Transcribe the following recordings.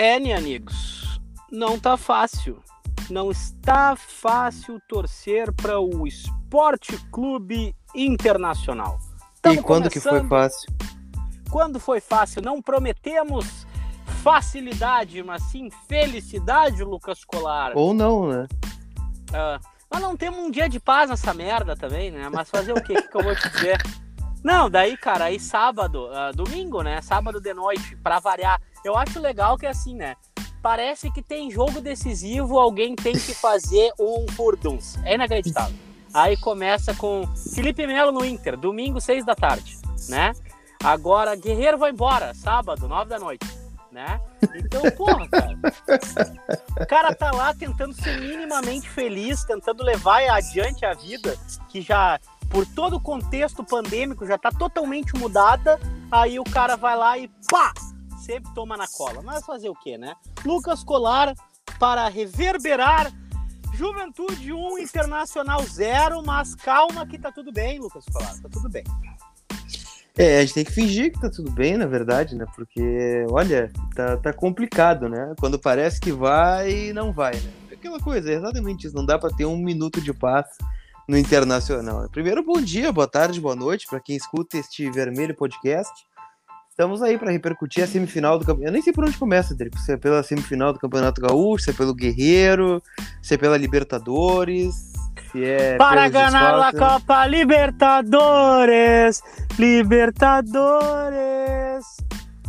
É, amigos, não tá fácil. Não está fácil torcer para o Esporte Clube Internacional. E quando que foi fácil? Quando foi fácil? Não prometemos facilidade, mas sim felicidade, Lucas Colar. Ou não, né? Uh, mas não temos um dia de paz nessa merda também, né? Mas fazer o quê? O que, que eu vou te dizer? Não, daí, cara, aí sábado, uh, domingo, né? Sábado de noite, para variar. Eu acho legal que é assim, né? Parece que tem jogo decisivo, alguém tem que fazer um furduns. É inacreditável. Aí começa com Felipe Melo no Inter, domingo, seis da tarde, né? Agora, Guerreiro vai embora, sábado, nove da noite, né? Então, porra, cara. O cara tá lá tentando ser minimamente feliz, tentando levar adiante a vida, que já por todo o contexto pandêmico já está totalmente mudada, aí o cara vai lá e pá! Sempre toma na cola. Mas fazer o quê, né? Lucas Colar para reverberar Juventude 1, Internacional 0, mas calma que tá tudo bem, Lucas Colar, tá tudo bem. É, a gente tem que fingir que tá tudo bem, na verdade, né? Porque, olha, tá, tá complicado, né? Quando parece que vai, não vai, né? Aquela coisa, exatamente isso, não dá para ter um minuto de paz no Internacional. Primeiro, bom dia, boa tarde, boa noite para quem escuta este Vermelho Podcast. Estamos aí para repercutir a semifinal do campeonato. Eu nem sei por onde começa, Drico. Se é pela semifinal do Campeonato Gaúcho, se é pelo Guerreiro, se é pela Libertadores, se é. Para ganhar a Copa Libertadores! Libertadores!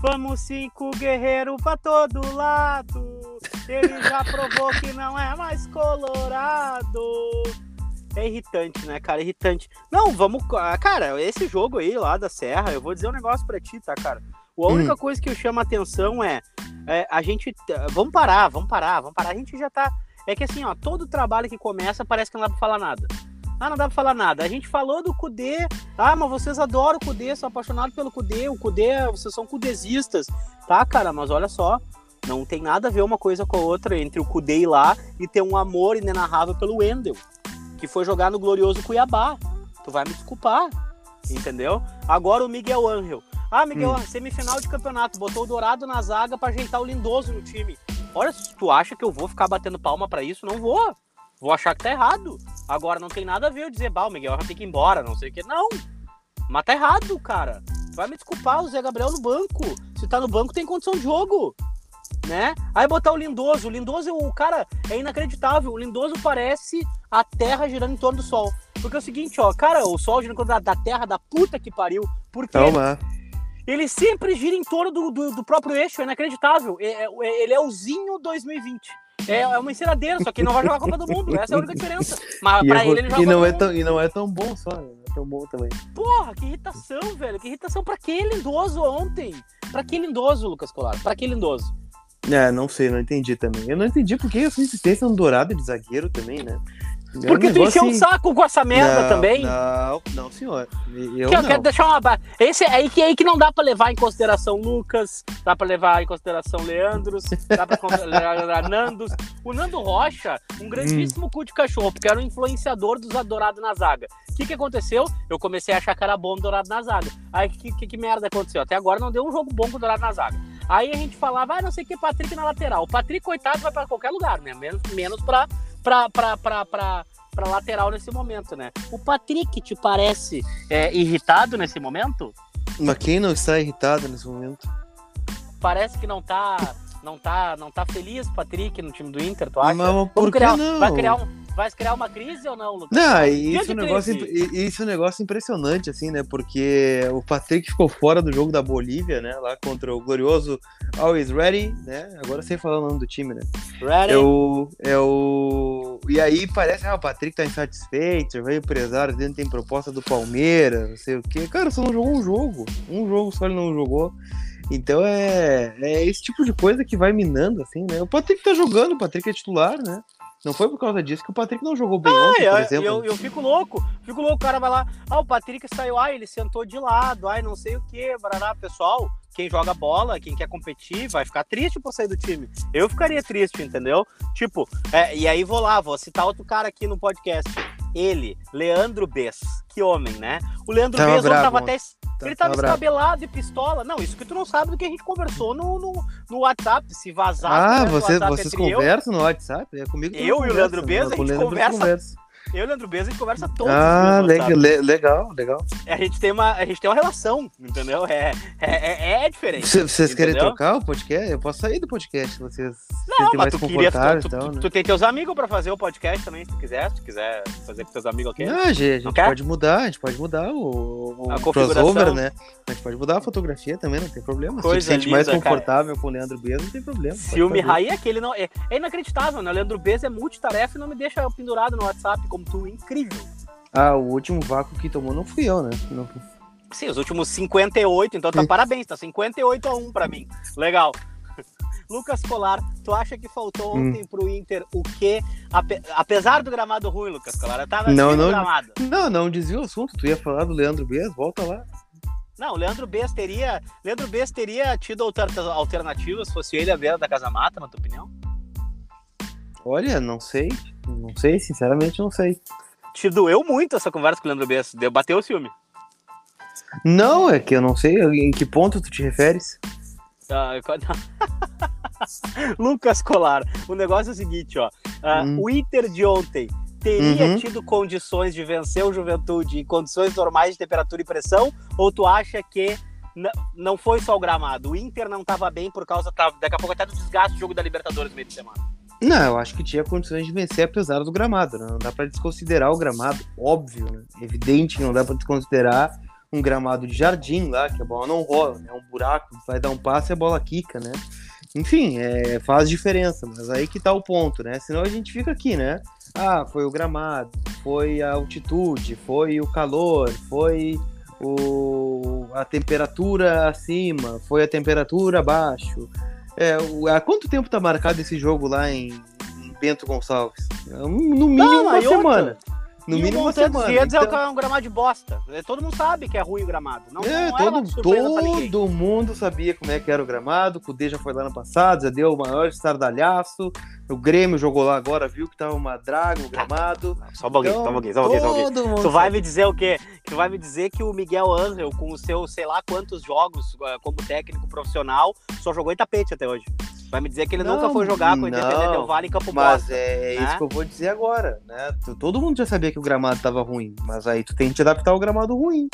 Vamos cinco guerreiro para todo lado! Ele já provou que não é mais colorado! É irritante, né, cara? Irritante. Não, vamos. Ah, cara, esse jogo aí lá da Serra, eu vou dizer um negócio pra ti, tá, cara? A única hum. coisa que eu chamo a atenção é, é, a gente. Vamos parar, vamos parar, vamos parar. A gente já tá. É que assim, ó, todo trabalho que começa parece que não dá pra falar nada. Ah, não dá pra falar nada. A gente falou do Kudê. Ah, mas vocês adoram o Kudê, são apaixonados pelo Kudê. O Kudê, vocês são kudesistas. Tá, cara, mas olha só. Não tem nada a ver uma coisa com a outra entre o Kudê e lá e ter um amor inenarrável pelo Wendel que foi jogar no glorioso Cuiabá. Tu vai me desculpar, entendeu? Agora o Miguel Angel. Ah, Miguel, hum. semifinal de campeonato, botou o Dourado na zaga para ajeitar o Lindoso no time. Olha, se tu acha que eu vou ficar batendo palma para isso, não vou. Vou achar que tá errado. Agora não tem nada a ver eu dizer, bah, o Miguel vai ter que ir embora, não sei o que. Não. Mas tá errado, cara. Tu vai me desculpar, o Zé Gabriel no banco. Se tá no banco, tem condição de jogo né? Aí botar o Lindoso. O Lindoso, o cara, é inacreditável. O Lindoso parece a Terra girando em torno do Sol. Porque é o seguinte, ó, cara, o Sol girando em torno da, da Terra, da puta que pariu. Porque Calma. ele sempre gira em torno do, do, do próprio eixo, é inacreditável. É, é, ele é o Zinho 2020. É, é uma enceradeira, só que ele não vai jogar a Copa do Mundo. Essa é a única diferença. Mas pra é, ele, ele joga e não, é tão, e não é tão bom só, né? é tão bom também. Porra, que irritação, velho. Que irritação. Pra que lindoso ontem? Pra que lindoso, Lucas Colar? Pra que lindoso? É, não sei, não entendi também. Eu não entendi porque essa insistência no Dourado de zagueiro também, né? É porque um tu encheu assim... um saco com essa merda não, também? Não, não, senhor. Eu, que, eu quero deixar uma. Esse é aí que, aí que não dá pra levar em consideração Lucas, dá pra levar em consideração Leandros, dá pra considerar Nandos. O Nando Rocha, um grandíssimo hum. cu de cachorro, porque era o influenciador dos Adorados na zaga. O que, que aconteceu? Eu comecei a achar que era bom o Dourado na zaga. Aí que, que, que merda aconteceu? Até agora não deu um jogo bom com o Dourado na zaga. Aí a gente falava, ah, não sei o que, Patrick na lateral. O Patrick, coitado, vai para qualquer lugar, né? Menos, menos pra, pra, pra, pra, pra, pra lateral nesse momento, né? O Patrick te parece é, irritado nesse momento? Mas quem não está irritado nesse momento? Parece que não tá. Não tá, não tá feliz, Patrick, no time do Inter, tu acha? Mas por criar, não? Vai criar um, Vai criar uma crise ou não, Lucas? Não, isso é, um negócio, isso é um negócio impressionante, assim, né? Porque o Patrick ficou fora do jogo da Bolívia, né? Lá contra o glorioso Always Ready, né? Agora sem falar o nome do time, né? Ready. É o, é o... E aí parece, ah, o Patrick tá insatisfeito, veio empresário, dentro tem proposta do Palmeiras, não sei o quê. Cara, só não jogou um jogo. Um jogo só ele não jogou. Então é, é esse tipo de coisa que vai minando, assim, né? O Patrick tá jogando, o Patrick é titular, né? Não foi por causa disso que o Patrick não jogou bem ah, ontem, eu, por exemplo. Eu, eu fico louco, fico louco, o cara vai lá, ah, o Patrick saiu, ah, ele sentou de lado, ai, não sei o que, barará, pessoal, quem joga bola, quem quer competir, vai ficar triste por sair do time. Eu ficaria triste, entendeu? Tipo, é, e aí vou lá, vou citar outro cara aqui no podcast. Ele, Leandro Bess. Que homem, né? O Leandro tava Bess tava até Tá, ele tava tá bravo. escabelado e pistola. Não, isso que tu não sabe do que a gente conversou no, no, no WhatsApp. Se vazar, Ah, conversa no vocês, WhatsApp vocês entre eu, conversam no WhatsApp? É comigo Eu e o Leandro né? Beza, a gente conversa conversa. Eu e o Leandro Bez, a gente conversa todos Ah, le- legal, legal. A gente tem uma, a gente tem uma relação, entendeu? É, é, é, é diferente. Cê- Vocês querem Entendeu? trocar o podcast? Eu posso sair do podcast se vocês se Não, mas mais tu queria. Tu, tu, tal, né? tu tem teus amigos pra fazer o podcast também, se tu quiser. Se tu quiser fazer com teus amigos, ok? Não, a gente, a gente Não pode mudar, a gente pode mudar o, o A crossover, né? A gente pode mudar a fotografia também, não tem problema. se Coisa tu se sente mais linda, cara. confortável com o Leandro Beza, não tem problema. Filme raiz é que ele não. É, é inacreditável, né? O Leandro Bez é multitarefa e não me deixa pendurado no WhatsApp como tu. Incrível. Ah, o último vácuo que tomou não fui eu, né? Não. Sim, os últimos 58, então tá parabéns, tá 58 a 1 pra mim. Legal. Lucas Colar, tu acha que faltou Hum. ontem pro Inter o quê? Ape- apesar do gramado ruim, Lucas Colar, eu tava Não, não. gramado. Não, não desvia o assunto. Tu ia falar do Leandro Beza, volta lá. Não, o Leandro Bez teria, Leandro Bez teria tido alter- alternativas se fosse ele a beira da Casa Mata, na tua opinião? Olha, não sei. Não sei, sinceramente não sei. Te doeu muito essa conversa com o Leandro Bez, deu- bateu o ciúme. Não, é que eu não sei em que ponto tu te referes. Ah, quando- Lucas Colar, o negócio é o seguinte, ó. Ah, Hum. O Inter de ontem teria Uhum. tido condições de vencer o Juventude em condições normais de temperatura e pressão? Ou tu acha que não foi só o gramado? O Inter não estava bem por causa, tá, daqui a pouco até do desgaste do jogo da Libertadores no meio de semana. Não, eu acho que tinha condições de vencer apesar do gramado. né? Não dá pra desconsiderar o gramado, óbvio, né? Evidente que não dá pra desconsiderar um gramado de jardim lá, que a bola não rola, né? Um buraco, vai dar um passe e a bola quica, né? Enfim, é, faz diferença, mas aí que tá o ponto, né? Senão a gente fica aqui, né? Ah, foi o gramado, foi a altitude, foi o calor, foi o, a temperatura acima, foi a temperatura abaixo. É, há quanto tempo tá marcado esse jogo lá em, em Bento Gonçalves? No mínimo Não, uma aí outra. No e mínimo o é o que Então- é um gramado de bosta. É, Todo mundo sabe que é ruim o gramado. Não, É, não todo, pra ninguém. todo mundo sabia como é que era o gramado. O Cudê já foi lá no passado, já deu o maior estardalhaço. O Grêmio jogou lá agora, viu que tava uma draga o gramado. Só um pouquinho, Então, só um pouquinho, só um pouquinho, só um pouquinho. todo mundo Tu vai sabia. me dizer o quê? Tu vai me dizer que o Miguel Angel, com o seu sei lá quantos jogos eh, como técnico profissional, só jogou em tapete até hoje. Vai me dizer que ele Não, nunca foi jogar com o Independente Del Vale em Campo Mas Bosta. é né? isso que eu vou dizer agora, né? Todo mundo já sabia que o gramado tava ruim, mas aí tu tem que te adaptar ao gramado ruim.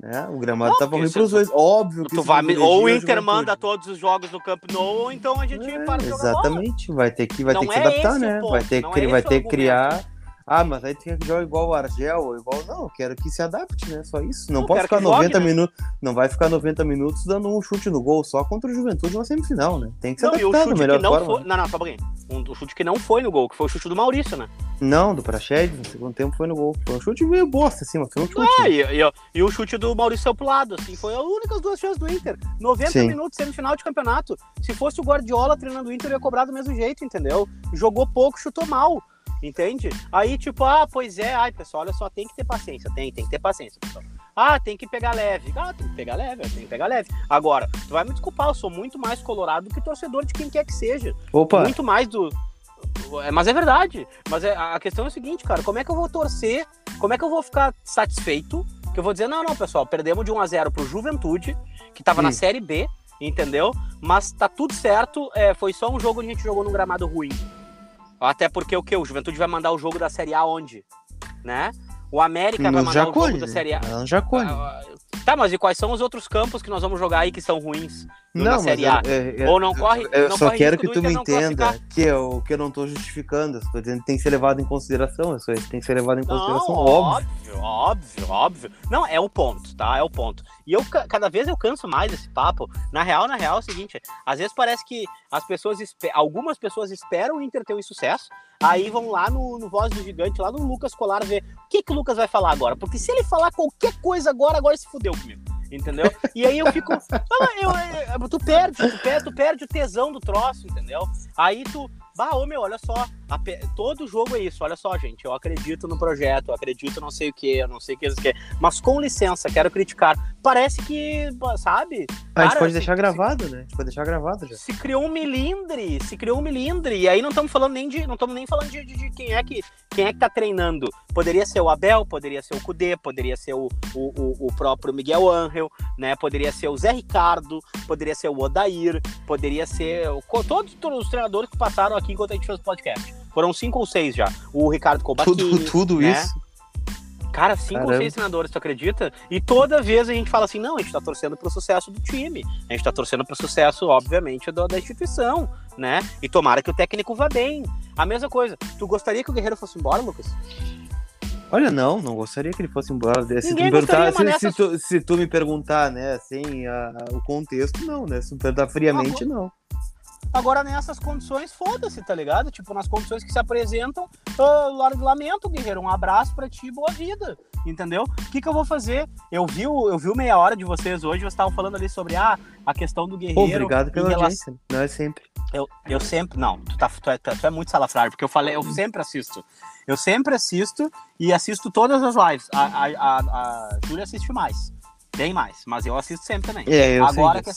Né? O gramado Não, tava ruim pros dois. Óbvio que Tu vai ou o Inter manda todos os jogos no Camp Nou, ou então a gente É, para de. Exatamente, vai ter que, vai Não ter que se é adaptar, esse o né? ponto, vai ter que, é vai ter que criar. Ah, mas aí tem que jogar igual o Argel, ou igual. Não, eu quero que se adapte, né? Só isso. Não pode ficar que jogue, 90 né? minutos. Não vai ficar 90 minutos dando um chute no gol só contra o Juventude na semifinal, né? Tem que se Não, o adaptar da chute melhor que não forma. foi. Não, não, só um pouquinho. Um, o chute que não foi no gol, que foi o chute do Maurício, né? Não, do Praxedes, no segundo tempo foi no gol. Foi um chute meio bosta, assim, mas foi um chute. Ah, né? e, e- e o chute do Maurício pro lado, assim, foi as únicas duas chances do Inter. 90 Sim. minutos, semifinal de campeonato. Se fosse o Guardiola treinando o Inter, ia cobrar do mesmo jeito, entendeu? Jogou pouco, chutou mal, entende? Aí, tipo, ah, pois é, ai, pessoal, olha só, tem que ter paciência, tem, tem que ter paciência, pessoal. Ah, tem que pegar leve. Ah, tem que pegar leve, tem que pegar leve. Agora, tu vai me desculpar, eu sou muito mais colorado do que torcedor de quem quer que seja. Opa, Muito mais do. É, Mas é verdade. Mas é- a questão é o seguinte, cara, como é que eu vou torcer? Como é que eu vou ficar satisfeito? Que eu vou dizer, não, não, pessoal, perdemos de 1 a 0 pro Juventude, que tava na Hum. Série B, entendeu? Mas tá tudo certo, é, foi só um jogo onde a gente jogou num gramado ruim. Até porque o que? O Juventude vai mandar o jogo da Série A onde? Né? O América vai no mandar o Jacone. jogo da Série A. né? No Jacone. Tá, mas e quais são os outros campos que nós vamos jogar aí que são ruins? na não, mas Série A. eu- é- é- Ou não corre. Eu não só corre quero que tu me não entenda que eu, que eu não tô justificando. Tô dizendo que tem que ser levado em consideração. Isso aí tem que ser levado em Não, consideração, óbvio. óbvio, óbvio, óbvio. Não, é o ponto, tá? É o ponto. E eu, ca- cada vez eu canso mais desse papo. Na real, na real, é o seguinte: às vezes parece que as pessoas, algumas pessoas esperam o Inter ter um sucesso, aí vão lá no, no Voz do Gigante, lá no Lucas Colar, ver o que, que o Lucas vai falar agora. Porque se ele falar qualquer coisa agora, agora se fudeu comigo. Entendeu? E aí eu fico. Não, eu- eu- tu perde, tu perde, tu perde o tesão do troço, entendeu? Aí tu, Bah, ô meu, olha só, pe... todo jogo é isso, olha só, gente, eu acredito no projeto, eu acredito não sei o que, eu não sei o que, que, mas com licença, quero criticar. Parece que, sabe? Ah, a gente pode deixar se, gravado, né? A gente pode deixar gravado já. Se criou um milindre, se criou um milindre, e aí não estamos falando nem de, não estamos nem falando de, de, de, quem é que quem é que tá treinando. Poderia ser o Abel, poderia ser o Cudê, poderia ser o, o, o próprio Miguel Angel, né? Poderia ser o Zé Ricardo, poderia ser o Odair, poderia ser o, todos, todos os treinadores que passaram aqui enquanto a gente fez o podcast. Foram cinco ou seis já. O Ricardo Colbatini. Tudo, tudo né? isso. Cara, cinco Caramba. ou seis treinadores, tu acredita? E toda vez a gente fala assim, não, a gente tá torcendo pro sucesso do time. A gente tá torcendo pro sucesso, obviamente, do, da instituição, né? E tomara que o técnico vá bem. A mesma coisa. Tu gostaria que o Guerreiro fosse embora, Lucas? Olha, não, não gostaria que ele fosse embora. Se tu, perguntar, se, nessa... se, tu, se tu, me perguntar, né, assim, a, a, o contexto, não, né? Se tu perguntar friamente, não. Agora, nessas condições, foda-se, tá ligado? Tipo, nas condições que se apresentam, uh, lamento, guerreiro. Um abraço pra ti, boa vida. Entendeu? O que, que eu vou fazer? Eu vi, o, eu vi o meia hora de vocês hoje, vocês estavam falando ali sobre ah, a questão do guerreiro. Obrigado pela relação... audiência. Não é sempre. Eu, eu sempre. Não, tu, tá, tu, é, tu é muito salafrário, porque eu falei, eu sempre assisto. Eu sempre assisto e assisto todas as lives. A, a, a, a Júlia assiste mais. Bem mais, mas eu assisto sempre também. É, eu Agora que.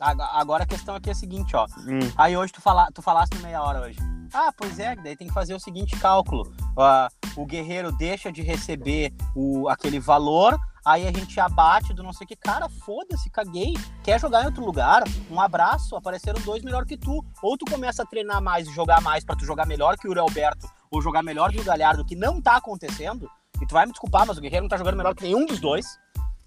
Agora a questão aqui é a seguinte, ó. Hum. Aí hoje tu, fala, tu falaste meia hora hoje. Ah, pois é, daí tem que fazer o seguinte cálculo. Uh, o guerreiro deixa de receber o, aquele valor, aí a gente abate do não sei o que. Cara, foda-se, caguei. Quer jogar em outro lugar? Um abraço, apareceram dois melhor que tu. Ou tu começa a treinar mais e jogar mais para tu jogar melhor que o Uri Alberto, ou jogar melhor que o Galhardo, que não tá acontecendo. E tu vai me desculpar, mas o Guerreiro não tá jogando melhor que nenhum dos dois.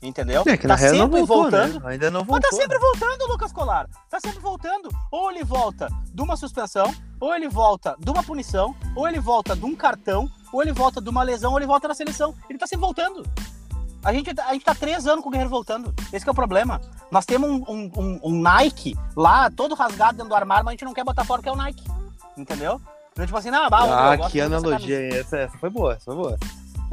Entendeu? É, que tá sempre voltou, voltando. Né? Ainda não voltou. Mas tá sempre voltando, Lucas Colar. Tá sempre voltando. Ou ele volta de uma suspensão, ou ele volta de uma punição, ou ele volta de um cartão, ou ele volta de uma lesão, ou ele volta da seleção. Ele tá sempre voltando. A gente, a gente tá três anos com o Guerreiro voltando. Esse é o problema. Nós temos um, um, um, um, Nike lá, todo rasgado dentro do armário, mas a gente não quer botar fora que é o Nike. Entendeu? Então, tipo assim, não, bah, ah, que analogia. Essa, essa foi boa, essa foi boa.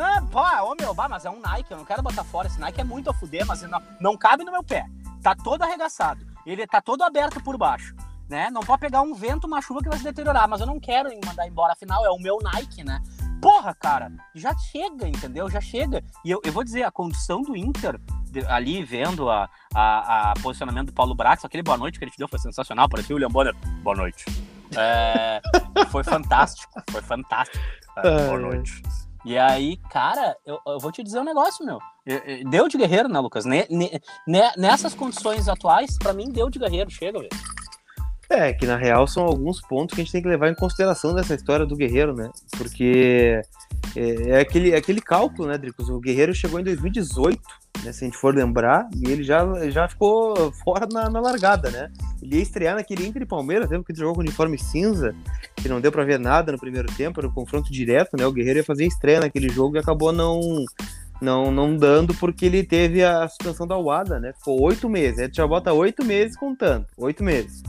Ah, pô, ô meu, bah, mas é um Nike, eu não quero botar fora. Esse Nike é muito a fuder, mas não, não cabe no meu pé. Tá todo arregaçado. Ele tá todo aberto por baixo. Né? Não pode pegar um vento, uma chuva que vai se deteriorar, mas eu não quero mandar embora, afinal é o meu Nike, né? Porra, cara, já chega, entendeu? Já chega. E eu, eu vou dizer, a condição do Inter, de, ali vendo a, a, a, posicionamento do Paulo Brax, aquele boa noite que ele te deu foi sensacional, parecia o William Bonner. Boa noite. É, foi fantástico, foi fantástico. É, boa noite. E aí, cara, eu, eu, vou te dizer um negócio, meu. Deu de guerreiro, né, Lucas? Ne, ne, nessas condições atuais, para mim, deu de guerreiro. Chega, velho. É, que na real são alguns pontos que a gente tem que levar em consideração dessa história do Guerreiro, né? Porque é, é aquele, é aquele cálculo, né, Dricos? O Guerreiro chegou em 2018, né, se a gente for lembrar, e ele já, já ficou fora na, na largada, né? Ele ia estrear naquele Inter e Palmeiras, lembra que ele jogou com uniforme cinza, que não deu para ver nada no primeiro tempo, era um confronto direto, né? O Guerreiro ia fazer estreia naquele jogo e acabou não não, não dando porque ele teve a suspensão da UADA, né? Ficou oito meses. A gente já bota oito meses contando. Oito meses.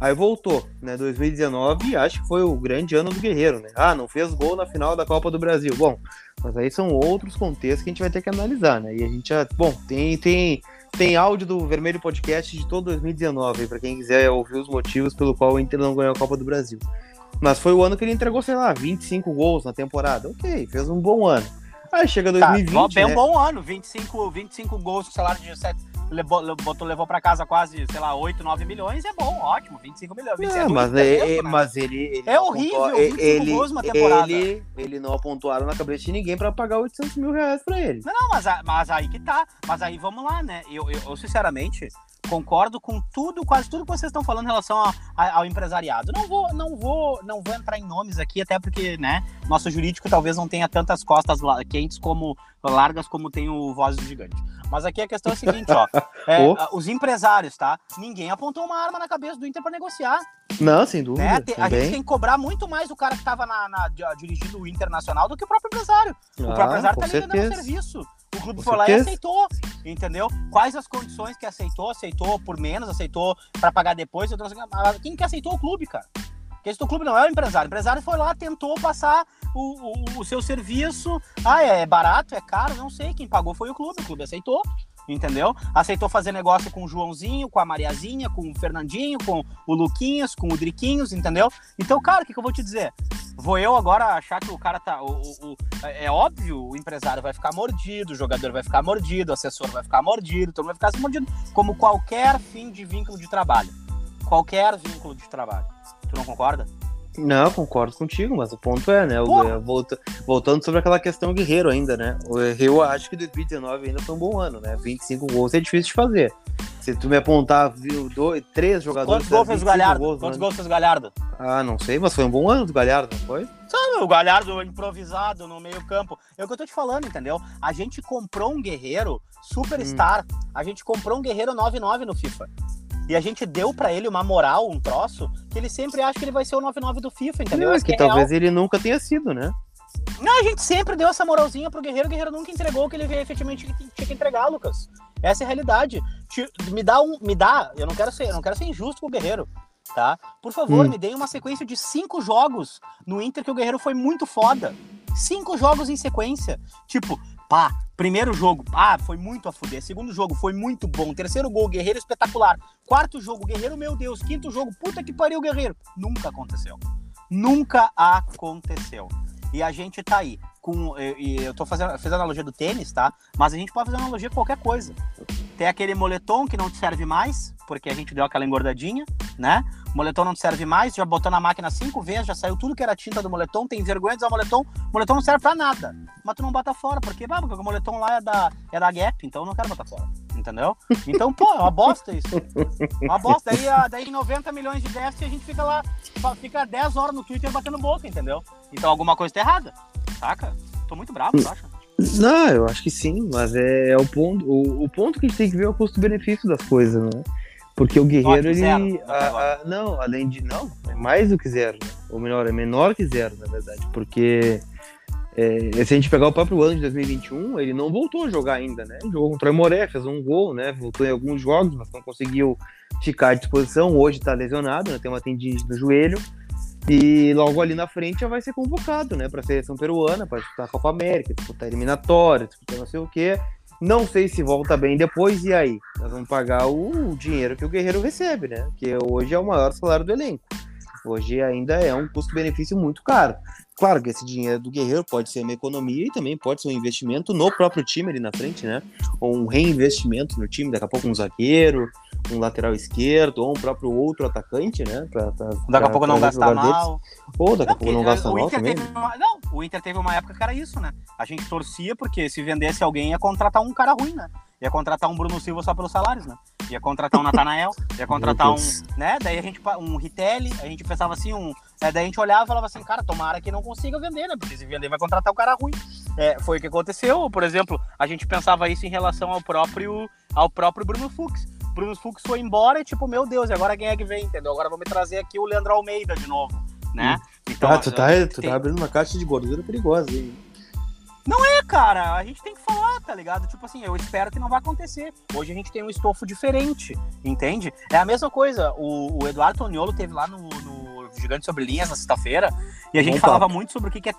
Aí voltou, né? 2019, acho que foi o grande ano do Guerreiro, né? Ah, não fez gol na final da Copa do Brasil. Bom, mas aí são outros contextos que a gente vai ter que analisar, né? E a gente já. Bom, tem, tem, tem áudio do Vermelho Podcast de todo 2019, para quem quiser ouvir os motivos pelo qual o Inter não ganhou a Copa do Brasil. Mas foi o ano que ele entregou, sei lá, 25 gols na temporada. Ok, fez um bom ano. Aí chega 2020. Tá, bem né? um bom ano, 25, 25 gols com salário de 7, levou, botou, levou pra casa quase, sei lá, 8, 9 milhões, é bom, ótimo, 25 milhões. 25 não, mas, é, é, mas ele, ele É horrível, apontou, 25 ele, gols uma temporada. Ele, ele não apontaram na cabeça de ninguém pra pagar 800 mil reais pra ele. Não, não, mas, mas aí que tá. Mas aí vamos lá, né? Eu, eu, eu sinceramente, concordo com tudo, quase tudo que vocês estão falando em relação a, a, ao empresariado. Não vou, não vou, não vou entrar em nomes aqui, até porque, né, nosso jurídico talvez não tenha tantas costas quentes como largas como tem o Voz do Gigante. Mas aqui a questão é a seguinte, ó, é, oh. os empresários, tá? Ninguém apontou uma arma na cabeça do Inter para negociar. Não, sem dúvida. Né? A gente tem que cobrar muito mais o cara que estava na, na, dirigindo o Internacional do que o próprio empresário. Ah, o próprio empresário tá dando serviço. O clube foi lá e aceitou, entendeu? Quais as condições que aceitou? Aceitou por menos, aceitou para pagar depois. Quem que aceitou o clube, cara? Quem aceitou o clube não é o empresário. O empresário foi lá, tentou passar o, o, o seu serviço. Ah, é barato, é caro, não sei. Quem pagou foi o clube, o clube aceitou. Entendeu? Aceitou fazer negócio com o Joãozinho, com a Mariazinha, com o Fernandinho, com o Luquinhas, com o Driquinhos, entendeu? Então, cara, o que, que eu vou te dizer? Vou eu agora achar que o cara tá. O, o, o, é óbvio, o empresário vai ficar mordido, o jogador vai ficar mordido, o assessor vai ficar mordido, todo mundo vai ficar mordido, como qualquer fim de vínculo de trabalho. Qualquer vínculo de trabalho. Tu não concorda? Não, concordo contigo, mas o ponto é, né? O, volta, voltando sobre aquela questão guerreiro ainda, né? Eu acho que 2019 ainda foi um bom ano, né? 25 gols é difícil de fazer. Se tu me apontar, viu, dois, três jogadores. Quantos gols fez o Galhardo? Gols, Quantos gols fez o Galhardo? Ah, não sei, mas foi um bom ano do Galhardo, não foi? Sabe, o Galhardo improvisado no meio-campo. É o que eu tô te falando, entendeu? A gente comprou um guerreiro superstar. Hum. A gente comprou um guerreiro 9-9 no FIFA. E a gente deu para ele uma moral, um troço, que ele sempre acha que ele vai ser o 99 do FIFA, entendeu? Não, é que, que é talvez real. ele nunca tenha sido, né? Não, a gente sempre deu essa moralzinha pro Guerreiro, o Guerreiro nunca entregou o que ele efetivamente tinha que entregar, Lucas. Essa é a realidade. Me dá um. Me dá. Eu não quero ser, eu não quero ser injusto com o Guerreiro. Tá? Por favor, hum. me deem uma sequência de cinco jogos no Inter que o Guerreiro foi muito foda. Cinco jogos em sequência. Tipo, pá, primeiro jogo, ah, foi muito a fuder. Segundo jogo, foi muito bom. Terceiro gol, Guerreiro espetacular. Quarto jogo, Guerreiro, meu Deus. Quinto jogo, puta que pariu, Guerreiro. Nunca aconteceu. Nunca aconteceu. E a gente tá aí com. E eu tô fazendo. Fiz analogia do tênis, tá? Mas a gente pode fazer analogia com qualquer coisa. Tem aquele moletom que não te serve mais, porque a gente deu aquela engordadinha, né? O moletom não te serve mais, já botou na máquina cinco vezes, já saiu tudo que era tinta do moletom, tem vergonha de usar o moletom, o moletom não serve pra nada. Mas tu não bota fora, porque, bah, porque o moletom lá é da, é da Gap, então eu não quero botar fora. Entendeu? Então, pô, é uma bosta isso. Uma bosta. Daí, daí 90 milhões de déficit a gente fica lá, fica 10 horas no Twitter batendo boca, entendeu? Então alguma coisa tá errada, saca? Tô muito bravo, tu acha? Não, eu acho que sim, mas é, é o ponto. O, o, ponto que a gente tem que ver é o custo-benefício das coisas, né? Porque o guerreiro, ele. Zero, a, a, não, além de. Não, é mais do que zero, né? Ou melhor, é menor que zero, na verdade. Porque é, se a gente pegar o próprio ano de 2021, ele não voltou a jogar ainda, né? Jogou contra o Moré, fez um gol, né? Voltou em alguns jogos, mas não conseguiu ficar à disposição. Hoje tá lesionado, né? Tem uma tendinite no joelho. E logo ali na frente já vai ser convocado, né? Pra seleção peruana, para disputar a Copa América, disputar eliminatória, disputar não sei o quê. Não sei se volta bem depois, e aí? Nós vamos pagar o dinheiro que o Guerreiro recebe, né? Que hoje é o maior salário do elenco. Hoje ainda é um custo-benefício muito caro. Claro que esse dinheiro do Guerreiro pode ser uma economia e também pode ser um investimento no próprio time ali na frente, né? Ou um reinvestimento no time, daqui a pouco um zagueiro, um lateral esquerdo, ou um próprio outro atacante, né? Pra, pra, daqui a pouco não gastar mal. Ou daqui a pouco não gastar mal também. Uma, não, o Inter teve uma época que era isso, né? A gente torcia porque se vendesse alguém ia contratar um cara ruim, né? Ia contratar um Bruno Silva só pelos salários, né? Ia contratar um Natanael, ia contratar um, né? Daí a gente, um Ritelli, a gente pensava assim, um. É, daí a gente olhava e falava assim, cara, tomara que não consiga vender, né? Porque se vender vai contratar o um cara ruim. É, foi o que aconteceu. Por exemplo, a gente pensava isso em relação ao próprio, ao próprio Bruno Fux. Bruno Fux foi embora e tipo, meu Deus, e agora quem é que vem, entendeu? Agora vou me trazer aqui o Leandro Almeida de novo, né? Então, ah, tu tá, tu tem... tá abrindo uma caixa de gordura perigosa aí. Não é, cara. A gente tem que falar, tá ligado? Tipo assim, eu espero que não vai acontecer. Hoje a gente tem um estofo diferente, entende? É a mesma coisa. O, o Eduardo Toniolo teve lá no, no Gigante Sobre Linhas na sexta-feira e a gente Bom falava papo. muito sobre o que, que, é,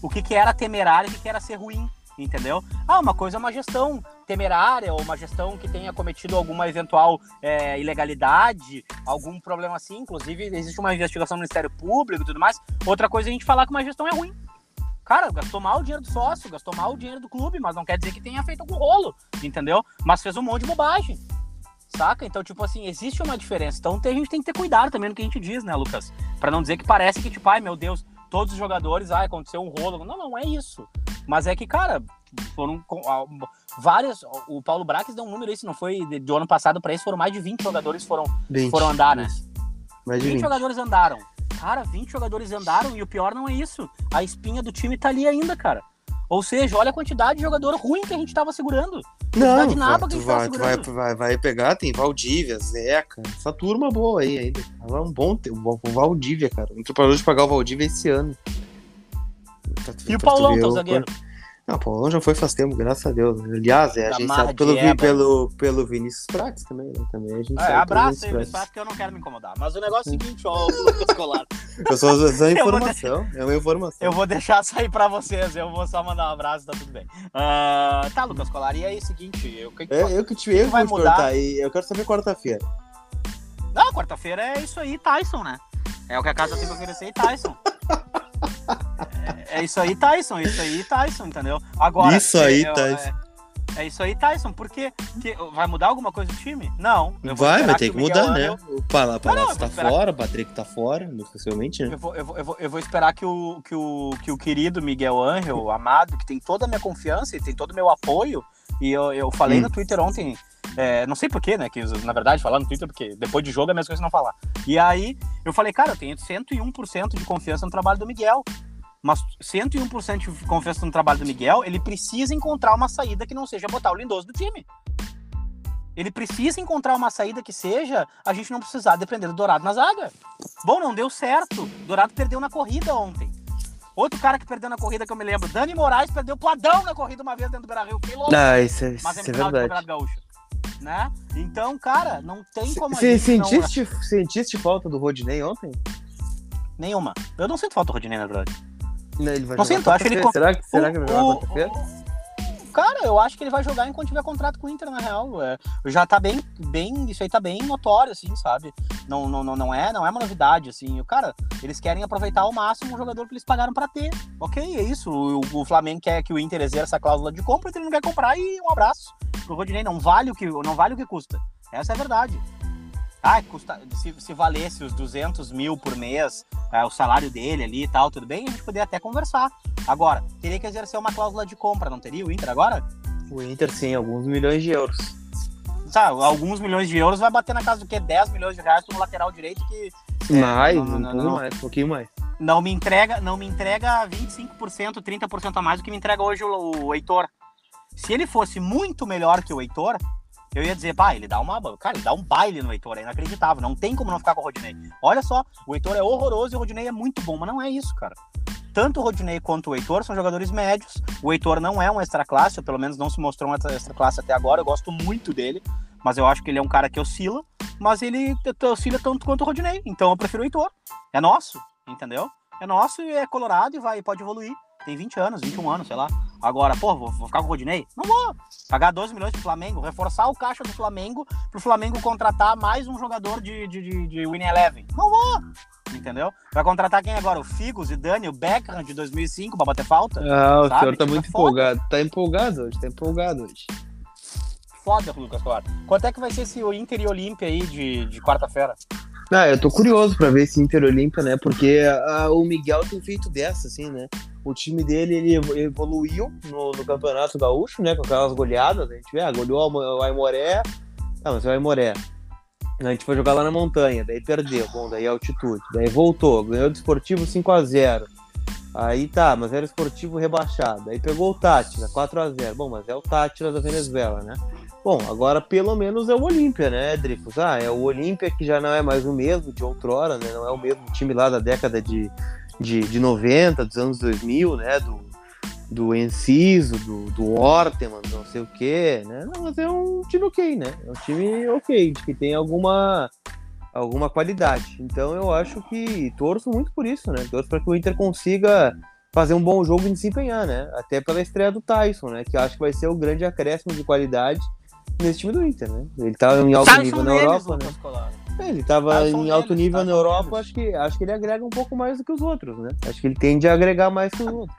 o que, que era temerário e o que, que era ser ruim entendeu? Ah, uma coisa é uma gestão temerária ou uma gestão que tenha cometido alguma eventual é, ilegalidade, algum problema assim. Inclusive, existe uma investigação no Ministério Público e tudo mais. Outra coisa é a gente falar que uma gestão é ruim. Cara, gastou mal o dinheiro do sócio, gastou mal o dinheiro do clube, mas não quer dizer que tenha feito algum rolo, entendeu? Mas fez um monte de bobagem. Saca? Então, tipo assim, existe uma diferença. Então a gente tem que ter cuidado também no que a gente diz, né, Lucas? Para não dizer que parece que, tipo, ai meu Deus, todos os jogadores, ai, aconteceu um rolo. Não, não é isso. Mas é que, cara, foram várias. O Paulo Braques deu um número isso, não foi do ano passado para esse, foram mais de 20 jogadores foram, 20, foram andar, né? Mais de 20, 20 jogadores andaram. Cara, 20 jogadores andaram e o pior não é isso. A espinha do time tá ali ainda, cara. Ou seja, olha a quantidade de jogador ruim que a gente tava segurando. Não, de nada que a gente vai, tava segurando. Vai, vai, vai pegar, tem Valdívia, Zeca, essa turma boa aí ainda. É um bom o Valdívia, cara. Não parou de pagar o Valdívia esse ano. Tá, e o Paulão, teu zagueiro? Ah, Paulão já foi faz tempo, graças a Deus. Aliás, é, a gente sabe pelo, pelo, pelo Vinícius Prates também, né? Também a gente É, abraço Vinícius aí, Prates. Luiz, porque eu não quero me incomodar. Mas o negócio é o seguinte, ó, Lucas Colar. Eu sou só vou informação, é uma informação. Eu vou deixar sair pra vocês, eu vou só mandar um abraço, tá tudo bem. Ah, tá, Lucas Colar, e aí, seguinte, eu, que que É, eu que te, eu que vai mudar? e eu quero saber quarta-feira. Não, quarta-feira é isso aí, Tyson, né? É o que a casa tem pra oferecer Tyson. É, é isso aí, Tyson, é isso aí, Tyson, entendeu? Agora. Isso aí, é, Tyson. É, é isso aí, Tyson, porque que, vai mudar alguma coisa do time? Não. Vai, vai ter que Miguel mudar, né? Angel- O Não, Palácio tá fora, o Patrick tá fora, possivelmente, né? Eu vou, eu, vou, eu, vou, eu vou esperar que o, que, o, que o querido Miguel Angel, amado, que tem toda a minha confiança e tem todo o meu apoio, e eu, eu falei Hum. no Twitter ontem, é, não sei porquê, né? Que na verdade falar no Twitter, porque depois de jogo é a mesma coisa que não falar. E aí eu falei, cara, eu tenho 101% de confiança no trabalho do Miguel. Mas 101% de confiança no trabalho do Miguel, ele precisa encontrar uma saída que não seja botar o Lindoso do time. Ele precisa encontrar uma saída que seja a gente não precisar depender do Dourado na zaga. Bom, não deu certo. Dourado perdeu na corrida ontem. Outro cara que perdeu na corrida que eu me lembro, Dani Moraes perdeu pladão na corrida uma vez dentro do Beira-Rio. Louco. Ah, isso é, mas é é verdade. Gaúcho. Né? Então, cara, não tem como Você gente não- sentiste, sentiste falta do Rodinei ontem? Nenhuma. Eu não sinto falta do Rodinei, na verdade. Não, ele vai Não jogar ele. Será, que, será que ele vai jogar quarta-feira? Cara, eu acho que ele vai jogar enquanto tiver contrato com o Inter, na real. É, já tá bem, bem, isso aí tá bem notório, assim, sabe? Não, não, não, não, é, não é uma novidade, assim. O cara, eles querem aproveitar ao máximo o jogador que eles pagaram pra ter. Ok, é isso. O, o Flamengo quer que o Inter exerça a cláusula de compra, então ele não quer comprar e um abraço. O Rodinei não vale o que, não vale o que custa. Essa é a verdade. Ah, custa, se, se valesse os 200 mil por mês, é, o salário dele ali e tal, tudo bem, a gente poderia até conversar. Agora, teria que exercer uma cláusula de compra, não teria o Inter agora? O Inter, sim, alguns milhões de euros. Sabe, alguns milhões de euros vai bater na casa do quê? 10 milhões de reais para um lateral direito que É, mais, não, um não, não. mais, um pouquinho mais. não me entrega, não me entrega 25%, 30% a mais do que me entrega hoje o, o Heitor. Se ele fosse muito melhor que o Heitor, eu ia dizer, pá, ele dá uma. Cara, ele dá um baile no Heitor, é inacreditável. Não tem como não ficar com o Rodinei. Olha só, o Heitor é horroroso e o Rodinei é muito bom, mas não é isso, cara. Tanto o Rodinei quanto o Heitor são jogadores médios. O Heitor não é um extra classe, ou pelo menos não se mostrou um extra classe até agora. Eu gosto muito dele, mas eu acho que ele é um cara que oscila, mas ele oscila tanto quanto o Rodinei. Então eu prefiro o Heitor. É nosso, entendeu? É nosso e é colorado e vai, pode evoluir. Tem 20 anos, 21 anos, sei lá. Agora, pô, vou, vou ficar com o Rodinei? Não vou. Pagar 12 milhões pro Flamengo, reforçar o caixa do Flamengo pro Flamengo contratar mais um jogador de, de, de, de Winning Eleven. Não vou. Entendeu? Vai contratar quem agora? O Figos e Dani, o Beckham de 2005 pra bater falta? Ah, o Sabe? senhor tá muito é empolgado. Tá empolgado hoje, tá empolgado hoje. Foda, Lucas Claro. Quanto é que vai ser esse Inter e Olímpia aí de, de quarta-feira? Ah, eu tô curioso pra ver esse Inter Olímpia, né? Porque ah, o Miguel tem feito dessa, assim, né? O time dele, ele evo- evoluiu no, no Campeonato Gaúcho, né? Com aquelas goleadas, a gente vê, ah, goleou o Aimoré. Ah, mas é o Aimoré. A gente foi jogar lá na montanha, daí perdeu. Bom, daí é altitude. Daí voltou, ganhou do Esportivo 5x0. Aí tá, mas era Esportivo rebaixado. Aí pegou o Tátira, 4x0. Bom, mas é o Tátira da Venezuela, né? Bom, agora pelo menos é o Olímpia, né, Dricos? Ah, é o Olímpia que já não é mais o mesmo de outrora, né? Não é o mesmo time lá da década de, de, de 90, dos anos 2000, né? Do, do Enciso, do, do Orteman, não sei o quê, né? Não, mas é um time ok, né? É um time ok, de que tem alguma, alguma qualidade. Então eu acho que torço muito por isso, né? Torço para que o Inter consiga fazer um bom jogo e desempenhar, né? Até pela estreia do Tyson, né? Que eu acho que vai ser o grande acréscimo de qualidade nesse time do Inter, né? Ele tá em alto nível na Europa, né? Ele tava Tyson em alto nível Tyson na Europa, acho que, acho que ele agrega um pouco mais do que os outros, né? Acho que ele tende a agregar mais que os outros.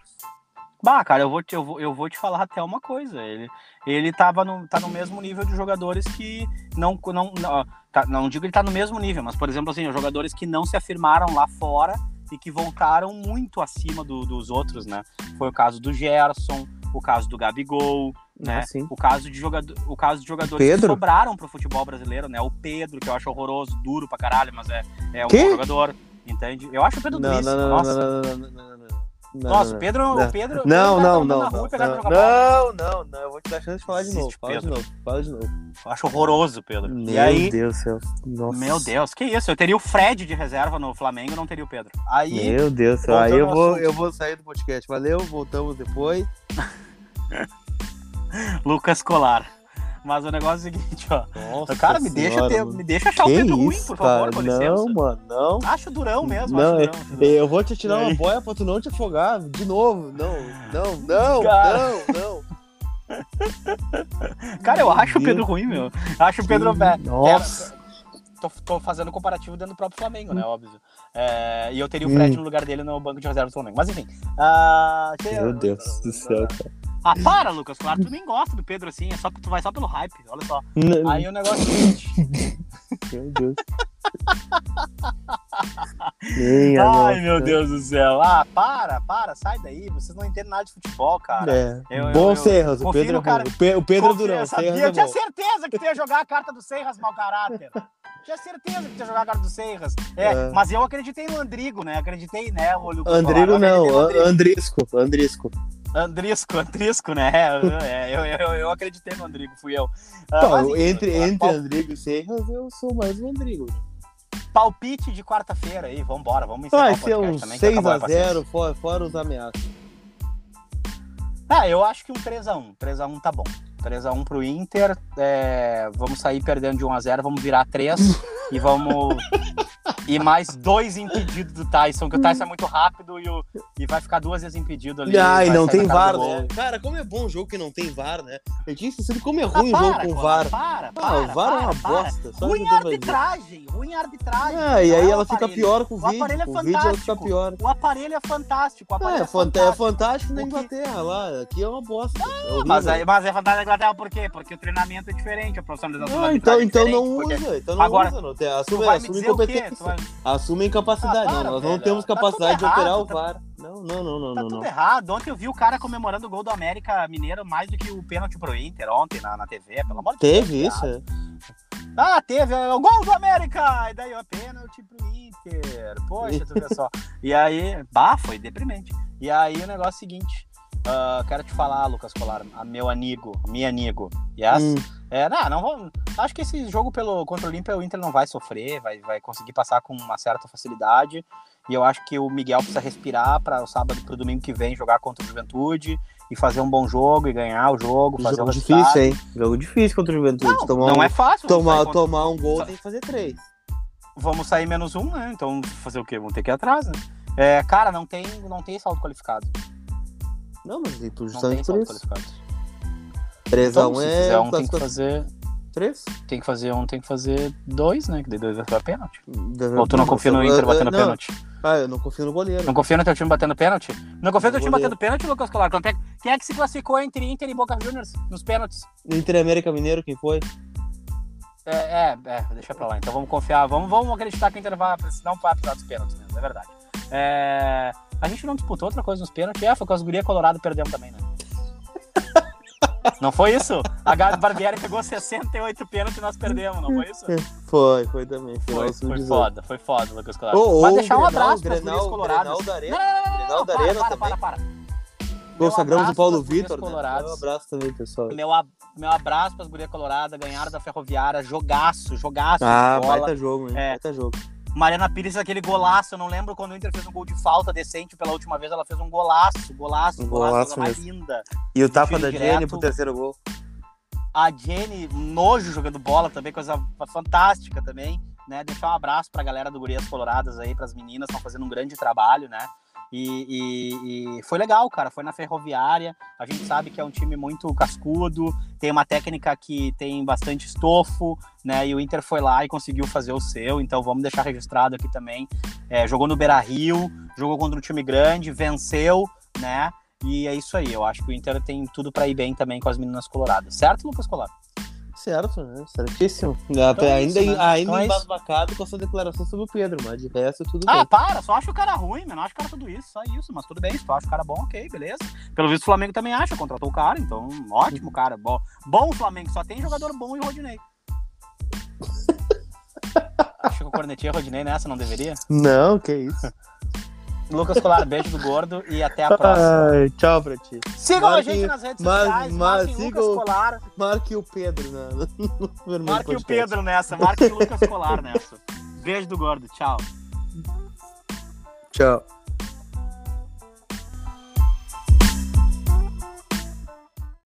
Bah, cara, eu vou, te, eu, vou, eu vou te falar até uma coisa. Ele, ele tava no, tá no mesmo nível de jogadores que não. Não, não, tá, não digo que ele tá no mesmo nível, mas, por exemplo, assim, os jogadores que não se afirmaram lá fora e que voltaram muito acima do- dos outros, né? Foi o caso do Gerson, o caso do Gabigol, né? Assim. O caso de, jogador, o caso de jogadores que Pedro? sobraram pro futebol brasileiro, né? O Pedro, que eu acho horroroso, duro pra caralho, mas é, é um bom jogador. Entende? Eu acho o Pedro Não, Luiz. não, não, Nossa, não, não, não, não, não, não. nossa, o Pedro, não. o Pedro. Não, tá não, não, na não, não, não, não, eu vou te dar chance de falar de novo. Fala de novo, fala de novo. Eu acho horroroso, Pedro. Meu e aí, Deus do céu. Nossa. meu Deus, que isso? Eu teria o Fred de reserva no Flamengo, não teria o Pedro. Aí, Meu Deus do céu. Aí eu vou, assunto. eu vou sair do podcast. Valeu, voltamos depois. Lucas Colar. Mas o negócio é o seguinte, ó. Nossa cara, me deixa, senhora, ter, mano. me deixa achar Que o Pedro ruim, isso, por favor, com Não, licença. mano, não. Acho durão mesmo, Não, acho durão. durão. eu vou te tirar uma boia pra tu não te afogar de novo. Não, não, não, Cara. não, não. Cara, eu acho o Pedro ruim, meu. Acho o Pedro. é, Nossa. é, tô, tô fazendo comparativo dentro do próprio Flamengo, né? Óbvio. É, e eu teria o Fred Hum. no lugar dele no banco de reserva do Flamengo. Mas enfim. que- Meu Deus do céu, cara. Ah, para, Lucas. Claro, tu nem gosta do Pedro assim. É só que tu vai só pelo hype. Olha só. N- Aí o negócio é o seguinte. Meu Deus. Ai, meu Deus do céu. Ah, para, para, sai daí. Vocês não entendem nada de futebol, cara. É. Eu- eu- bom Serras, o Pedro, cara. O Pe- o Pedro Durão, eu sabia, eu tinha certeza que tu ia jogar a carta do Serras, mau caráter. Tinha certeza que ia jogar a carta do Serras. É, É. mas eu acreditei no Andrigo, né? Acreditei, né? Andrigo não, Andrisco, Andrisco. Andrisco, Andrisco, né? É, eu, eu, eu acreditei no Andrigo, fui eu. Ah, Pô, mas, enfim, entre, entre pal- Andrigo e Serras, eu sou mais o Andrigo. Palpite de quarta-feira aí, vambora, vamos encerrar Vai o ser podcast um também. que acabou a paciência. 6x0, fora, fora os ameaças. Ah, eu acho que um 3x1. 3x1 tá bom. 3x1 pro Inter. é, vamos sair perdendo de 1x0, vamos virar 3 e vamos. E mais dois impedidos do Tyson, que o Tyson é muito rápido e, o... e vai ficar duas vezes impedido ali. Ai, vai não tem VAR, né? Cara, como é bom um jogo que não tem VAR, né? Eu tinha esquecido como é Ah, ruim o jogo com VAR. Para, para, Ah, o VAR é uma para. bosta. Só Ruim arbitragem, ruim a arbitragem. Ah, e não aí é o ela fica pior com o O vídeo. aparelho é Com o vídeo ela fica fantástico. pior. O aparelho é fantástico. O aparelho É, é, fant- é fantástico. fantástico na O Inglaterra lá. Aqui é uma bosta. É horrível. Mas, aí, mas é fantástico na Inglaterra por quê? Porque o treinamento é diferente, a profissionalização Ah, então, é então não diferente, porque usa. Então não Agora, usa. Não. Assume, dizer o quê? incompetência. Tu vai... Assume incapacidade. Ah, para, não, nós não velho. temos Tá capacidade tudo de alterar errado, o tá- VAR. Não, não, não, não, Tá não. tudo não. errado. Ontem eu vi o cara comemorando o gol do América Mineiro mais do que o pênalti pro Inter ontem na, na TV, pelo amor de Deus. Teve isso? é? Ah, teve é, o gol do América! E daí, ó, pênalti pro Inter. Poxa, tu vê só. E aí, bah, foi deprimente. E aí o negócio é o seguinte. ah, quero te falar, Lucas Colar, meu amigo, meu amigo. Yes? Hum. É, não, não vou. Acho que esse jogo pelo contra o Olímpia, o Inter não vai sofrer, vai, vai conseguir passar com uma certa facilidade. E eu acho que o Miguel precisa respirar para o sábado e pro domingo que vem jogar contra o Juventude e fazer um bom jogo e ganhar o jogo, fazer Jogo o resultado. difícil, hein? Jogo difícil contra o Juventude. Não, tomar não um, é fácil. tomar, contra- tomar um gol tem que fazer três. Vamos sair menos um, né? Então fazer o quê? Vamos ter que ir atrás, né? É, cara, não tem, não tem saldo qualificado. Não, mas tu Não tem justamente por saldo isso. qualificado. 3x1 Então, se é. fizer um, tem que fazer. Três? Tem que fazer um, tem que fazer dois, né? Que daí dois vai ficar pênalti. Deve- Ou tu não confia no Inter batendo não, pênalti? Ah, eu não confio no goleiro. Não confia no teu time batendo pênalti? Não confia no teu time batendo pênalti, Lucas Colar? Quanto é- Quem é que se classificou entre Inter e Boca Juniors nos pênaltis? Inter América Mineiro, quem foi? É, é, é, deixa pra lá. Então vamos confiar, vamos, vamos acreditar que o Inter vai, não vai precisar dos pênaltis mesmo, é verdade. É, a gente não disputou outra coisa nos pênaltis, é, foi com as gurias Colorado perdemos também, né? Não foi isso? A Gabi Barbieri pegou 68 pênaltis e nós perdemos, não foi isso? Foi, foi também. Foi, foi sub-18. foda, foi foda, Lucas Colar. Ô, Mas ô, deixar um Grenal, abraço pras Grenal, gurias coloradas. Grenal da Arena. não, não, não, não, Grenal para, Arena para, para, para. Meu Consagramos o abraço Paulo pras gurias Vitor, né? Um abraço também, pessoal. Meu, ab- meu abraço pras gurias coloradas, ganharam da Ferroviária, jogaço, jogaço Ah, baita jogo, hein? É. Baita jogo. Mariana Pires, aquele golaço, eu não lembro quando o Inter fez um gol de falta decente pela última vez, ela fez um golaço, golaço, Um golaço, golaço coisa mais linda. E o tapa da direto. Jenny pro terceiro gol. A Jenny, nojo jogando bola também, coisa fantástica também, né? Deixar um abraço pra galera do Gurias Coloradas aí, pras meninas, estão fazendo um grande trabalho, né? E, e- e foi legal, cara. Foi na Ferroviária. A gente sabe que é um time muito cascudo, tem uma técnica que tem bastante estofo, né? E o Inter foi lá e conseguiu fazer o seu. Então vamos deixar registrado aqui também. É, jogou no Beira Rio, jogou contra um time grande, venceu, né? E é isso aí. Eu acho que o Inter tem tudo pra ir bem também com as meninas coloradas. Certo, Lucas Colar? Certo, né? Certíssimo. Até é ainda isso, né? ainda Então é embasbacado com a sua declaração sobre o Pedro, mas de resto tudo Ah, bem. para, só acho o cara ruim, mano. Não acho o cara tudo isso, só isso, mas tudo bem. Se tu acha o cara bom, ok, beleza. Pelo visto, o Flamengo também acha, contratou o cara, então ótimo, cara. Bom, bom o Flamengo, só tem jogador bom e Rodinei. Acho que o Rodinei nessa, não deveria? Não, que isso. Lucas Colar, beijo do gordo e até a próxima. Ai, tchau pra ti. Sigam a Marque- gente nas redes sociais, marquem Lucas Colar, Marque o Pedro né? Vermelho marquem o Podcast. Pedro nessa, marquem o Lucas Colar nessa. Beijo do gordo, tchau. Tchau.